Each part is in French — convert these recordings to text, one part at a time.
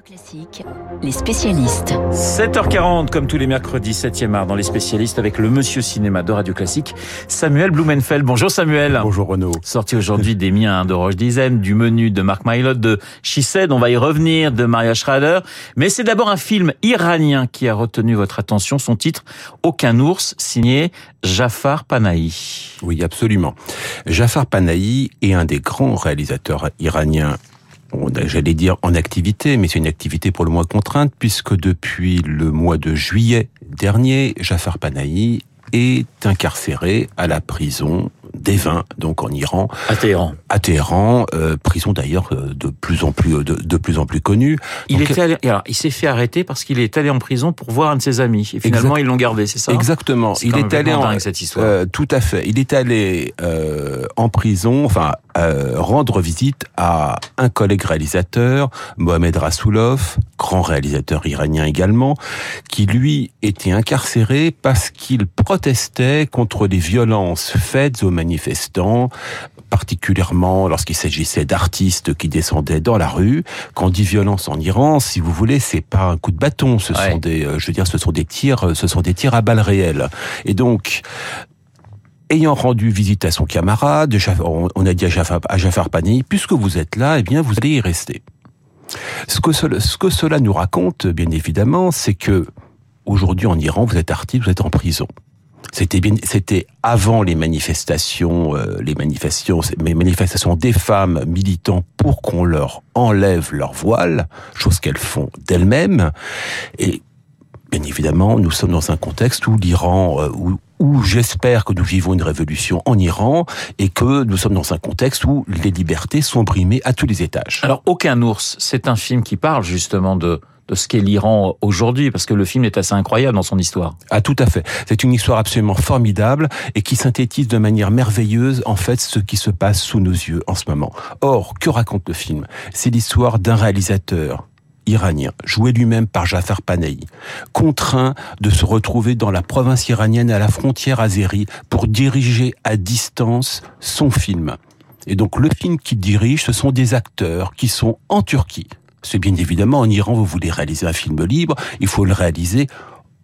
Radio Classique, les spécialistes. 7h40, comme tous les mercredis, 7e art dans les spécialistes avec le monsieur cinéma de Radio Classique, Samuel Blumenfeld. Bonjour Samuel. Bonjour Renaud. Sorti aujourd'hui des miens de Roche Dizem, du menu de Marc Maillot, de She Said, on va y revenir, de Maria Schrader. Mais c'est d'abord un film iranien qui a retenu votre attention, son titre Aucun ours, signé Jafar Panahi. Oui, absolument. Jafar Panahi est un des grands réalisateurs iraniens j'allais dire en activité, mais c'est une activité pour le moins contrainte, puisque depuis le mois de juillet dernier, Jafar Panahi est incarcéré à la prison d'Evin, donc en Iran. À Téhéran. À Téhéran, euh, prison d'ailleurs euh, de plus en plus de, de plus en plus connue. Il donc, était allé, alors, il s'est fait arrêter parce qu'il est allé en prison pour voir un de ses amis et finalement ils l'ont gardé, c'est ça? Exactement. Est il est allé en cette histoire. Euh, tout à fait. Il est allé euh, en prison, enfin rendre visite à un collègue réalisateur, Mohamed Rasoulov, grand réalisateur iranien également, qui lui était incarcéré parce qu'il protestait contre les violences faites aux manifestants, particulièrement lorsqu'il s'agissait d'artistes qui descendaient dans la rue. Quand on dit violence en Iran, si vous voulez, c'est pas un coup de bâton, ce ouais. sont des, je veux dire, ce sont des tirs, ce sont des tirs à balles réelles. Et donc, ayant rendu visite à son camarade, on a dit à Jafar, à Pani, puisque vous êtes là, eh bien, vous allez y rester. Ce que, cela, nous raconte, bien évidemment, c'est que aujourd'hui en Iran, vous êtes artiste, vous êtes en prison. C'était bien, c'était avant les manifestations, euh, les manifestations, manifestations des femmes militant pour qu'on leur enlève leur voile, chose qu'elles font d'elles-mêmes. Et bien évidemment, nous sommes dans un contexte où l'Iran, euh, où, où j'espère que nous vivons une révolution en Iran et que nous sommes dans un contexte où les libertés sont brimées à tous les étages. Alors, Aucun ours, c'est un film qui parle justement de de ce qu'est l'Iran aujourd'hui, parce que le film est assez incroyable dans son histoire. Ah, tout à fait. C'est une histoire absolument formidable et qui synthétise de manière merveilleuse, en fait, ce qui se passe sous nos yeux en ce moment. Or, que raconte le film? C'est l'histoire d'un réalisateur joué lui-même par Jafar Panahi, contraint de se retrouver dans la province iranienne à la frontière azérie pour diriger à distance son film. Et donc le film qu'il dirige, ce sont des acteurs qui sont en Turquie. C'est bien évidemment en Iran, vous voulez réaliser un film libre, il faut le réaliser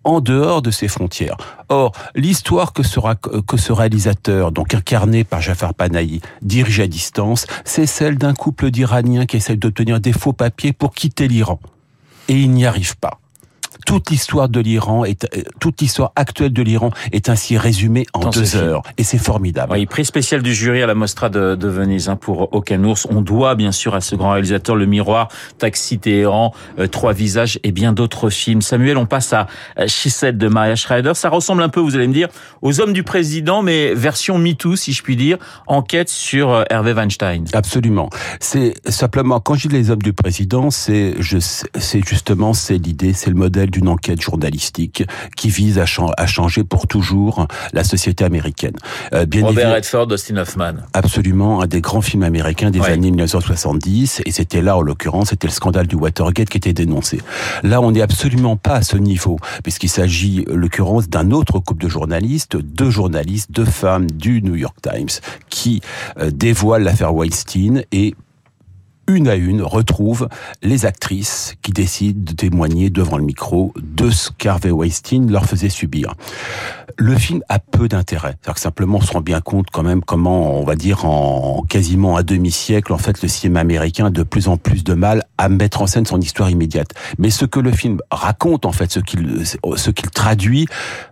en dehors de ses frontières. Or, l'histoire que, que ce réalisateur, donc incarné par Jafar Panahi, dirige à distance, c'est celle d'un couple d'Iraniens qui essaie d'obtenir des faux papiers pour quitter l'Iran. Et il n'y arrive pas toute l'histoire de l'Iran est toute l'histoire actuelle de l'Iran est ainsi résumée en Dans deux heures et c'est formidable. Oui, prix spécial du jury à la Mostra de, de Venise hein, pour Aucun ours. On doit bien sûr à ce grand réalisateur Le Miroir, Taxi Téhéran, euh, Trois visages et bien d'autres films. Samuel, on passe à Said de Maria Schreider. Ça ressemble un peu, vous allez me dire, aux Hommes du Président, mais version MeToo, si je puis dire, enquête sur euh, Hervé Weinstein. Absolument. C'est simplement quand je dis les Hommes du Président, c'est c'est justement c'est l'idée, c'est le modèle d'une enquête journalistique qui vise à, ch à, changer pour toujours la société américaine. Euh, bien Robert Redford, Dustin Hoffman. Absolument, un des grands films américains des ouais. années 1970, et c'était là, en l'occurrence, c'était le scandale du Watergate qui était dénoncé. Là, on n'est absolument pas à ce niveau, puisqu'il s'agit, en l'occurrence, d'un autre couple de journalistes, deux journalistes, deux femmes du New York Times, qui euh, dévoilent l'affaire Weinstein et une à une, retrouve les actrices qui décident de témoigner devant le micro de ce qu'Harvey Weinstein leur faisait subir. Le film a peu d'intérêt. C'est-à-dire que simplement, on se rend bien compte quand même comment, on va dire, en quasiment un demi-siècle, en fait, le cinéma américain a de plus en plus de mal à mettre en scène son histoire immédiate. Mais ce que le film raconte, en fait, ce qu'il, ce qu'il traduit,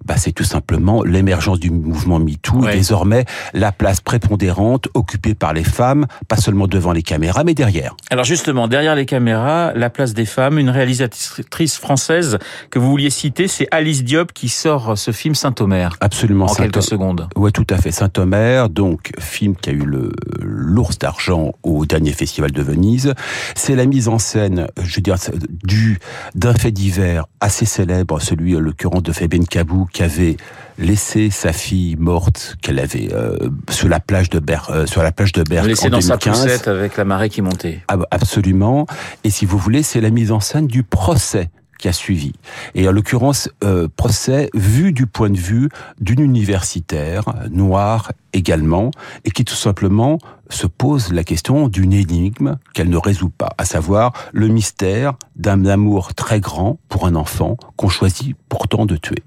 bah, c'est tout simplement l'émergence du mouvement MeToo ouais. et désormais la place prépondérante occupée par les femmes, pas seulement devant les caméras, mais derrière. Alors justement, derrière les caméras, la place des femmes, une réalisatrice française que vous vouliez citer, c'est Alice Diop qui sort ce film Saint-Omer. Absolument. En quelques secondes. Ouais, tout à fait. Saint-Omer, donc film qui a eu le l'ours d'argent au dernier festival de Venise. C'est la mise en scène, je veux dire, du d'un fait divers assez célèbre, celui, en l'occurrence, de Fabienne Cabou, qui avait laissé sa fille morte qu'elle avait euh, sur la plage de Ber euh, sur la plage de Berck laissé en dans 2015. sa poussette avec la marée qui montait. Ah, absolument. Et si vous voulez, c'est la mise en scène du procès qui a suivi. Et en l'occurrence, euh, procès vu du point de vue d'une universitaire, noire également, et qui tout simplement se pose la question d'une énigme qu'elle ne résout pas, à savoir le mystère d'un amour très grand pour un enfant qu'on choisit pourtant de tuer.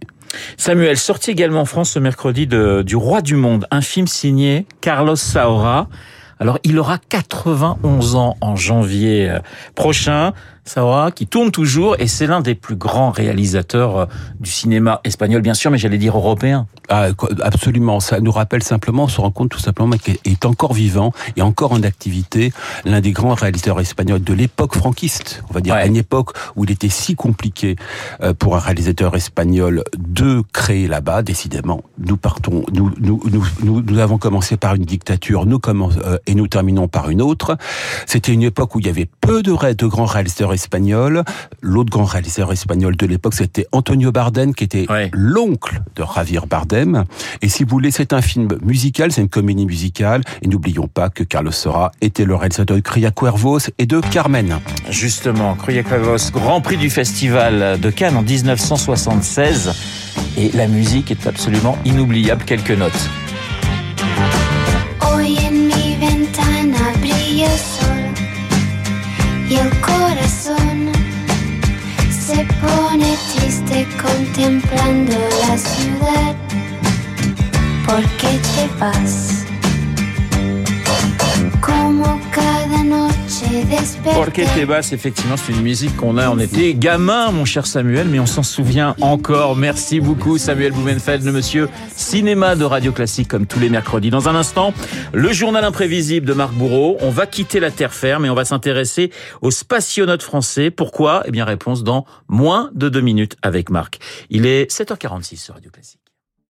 Samuel, sorti également en France ce mercredi de, du Roi du Monde, un film signé Carlos Saura. Alors, il aura 91 ans en janvier euh, prochain. Saura, qui tourne toujours, et c'est l'un des plus grands réalisateurs euh, du cinéma espagnol, bien sûr, mais j'allais dire européen. Ah, absolument. Ça nous rappelle simplement, on se rend compte tout simplement qu'il est encore vivant et encore en activité, l'un des grands réalisateurs espagnols de l'époque franquiste. On va dire à une époque où il était si compliqué euh, pour un réalisateur espagnol de créer là-bas. Décidément, nous partons, nous, nous, nous, nous, avons commencé par une dictature, nous commençons euh, et nous terminons par une autre. C'était une époque où il y avait peu de, de grands réalisateurs espagnols. L'autre grand réalisateur espagnol de l'époque, c'était Antonio Bardem, qui était l'oncle de Javier Bardem et si vous voulez, c'est un film musical, c'est une comédie musicale. Et n'oublions pas que Carlos Sora était le réalisateur de Cria Cuervos et de Carmen. Justement, Cria Cuervos, grand prix du festival de Cannes en 1976. Et la musique est absolument inoubliable. Quelques notes. Se pone triste contemplando la ciudad. ¿Por qué te vas? Noche Por qué te vas, effectivement, c'est une musique qu'on a en été gamin, mon cher Samuel, mais on s'en souvient encore. Merci beaucoup, Samuel Blumenfeld, le monsieur cinéma de Radio Classique, comme tous les mercredis. Dans un instant, le journal imprévisible de Marc Bourreau. On va quitter la terre ferme et on va s'intéresser aux spationautes français. Pourquoi? Eh bien, réponse dans moins de deux minutes avec Marc. Il est 7h46 sur Radio Classique.